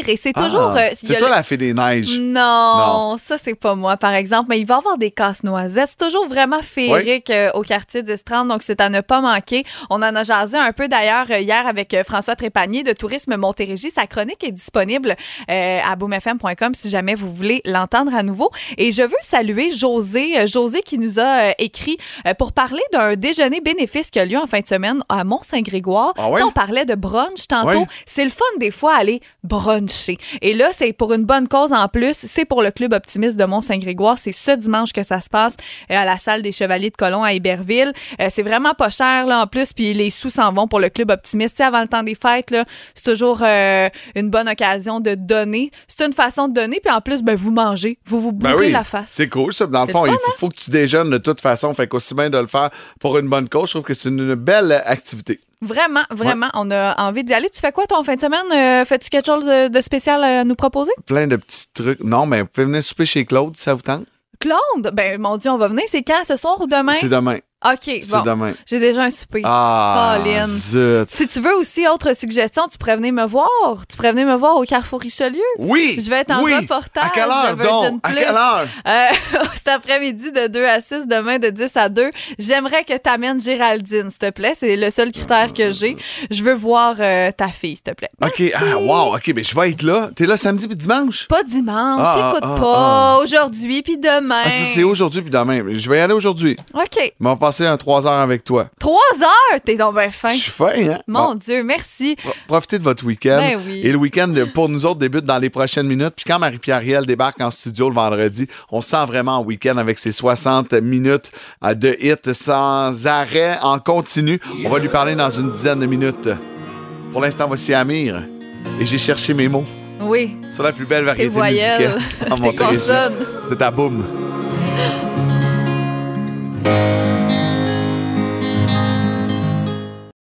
Et c'est toujours. Ah, euh, c'est a toi le- la fée des neiges. Non, ça c'est pas moi par exemple, mais il va y avoir des casse-noisettes. C'est toujours vraiment féerique euh, au quartier d'Estrande, donc c'est à ne pas manquer. On en a jasé un peu d'ailleurs euh, hier avec euh, François Trépanier de Tourisme Montérégie. Sa chronique est disponible euh, à boomfm.com si jamais vous voulez l'entendre à nouveau. Et je veux saluer José, euh, José qui nous a euh, écrit euh, pour parler d'un déjeuner bénéfice qui a lieu en fin de semaine à Mont-Saint-Grégoire. Ah ouais? On parlait de brunch tantôt. Ouais. C'est le fun des fois aller bruncher. Et là, c'est pour une bonne cause en plus. C'est pour le Club Optimiste de Mont-Saint-Grégoire. C'est ce dimanche que ça se passe euh, à la salle des Chevaliers de Colomb à Héberville. Euh, c'est vraiment pas cher là en plus. Puis les sous s'en vont pour le Club Optimiste. Avant le temps des fêtes, là, c'est toujours euh, une bonne occasion de donner. C'est une façon de donner. Puis en plus, ben, vous mangez. Vous vous Ben bourrez oui, la face. C'est cool, ça. Dans le fond, le il fun, faut, faut que tu déjeunes de toute façon. Fait qu'aussi bien de le faire pour une bonne cause. Je trouve que c'est une belle activité. Vraiment, vraiment, on a envie d'y aller. Tu fais quoi ton fin de semaine? Euh, Fais-tu quelque chose de, de spécial à nous proposer? Plein de petits trucs. Non, mais vous pouvez venir souper chez Claude si ça vous tente. Claude, ben mon Dieu, on va venir. C'est quand? Ce soir ou demain? C'est demain. OK, bon. demain. J'ai déjà un souper. Ah, zut. Si tu veux aussi autre suggestion, tu pourrais venir me voir. Tu pourrais venir me voir au Carrefour Richelieu. Oui! Je vais être en oui. reportage. À quelle heure, donc? À quelle heure? Euh, cet après-midi de 2 à 6, demain de 10 à 2. J'aimerais que tu amènes Géraldine, s'il te plaît. C'est le seul critère que j'ai. Je veux voir euh, ta fille, s'il te plaît. OK, ah, wow, OK, mais je vais être là. T'es là samedi puis dimanche? Pas dimanche, Ah, t'écoutes ah, pas. Aujourd'hui puis demain. Ah, c'est aujourd'hui puis demain. Je vais y aller aujourd'hui. OK. Passer un 3 heures avec toi. Trois heures, t'es donc bien fin. Je suis fin, hein? Mon Bon, Dieu, merci. pro- profitez de votre week-end. Ben oui. Et le week-end, pour nous autres, débute dans les prochaines minutes. Puis quand Marie-Pierre Riel débarque en studio le vendredi, on se sent vraiment en week-end avec ses 60 minutes euh, de hits sans arrêt, en continu. On va lui parler dans une dizaine de minutes. Pour l'instant, voici Amir. Et j'ai cherché mes mots Oui, sur la plus belle variété musicale en Montérégie. C'est à boum.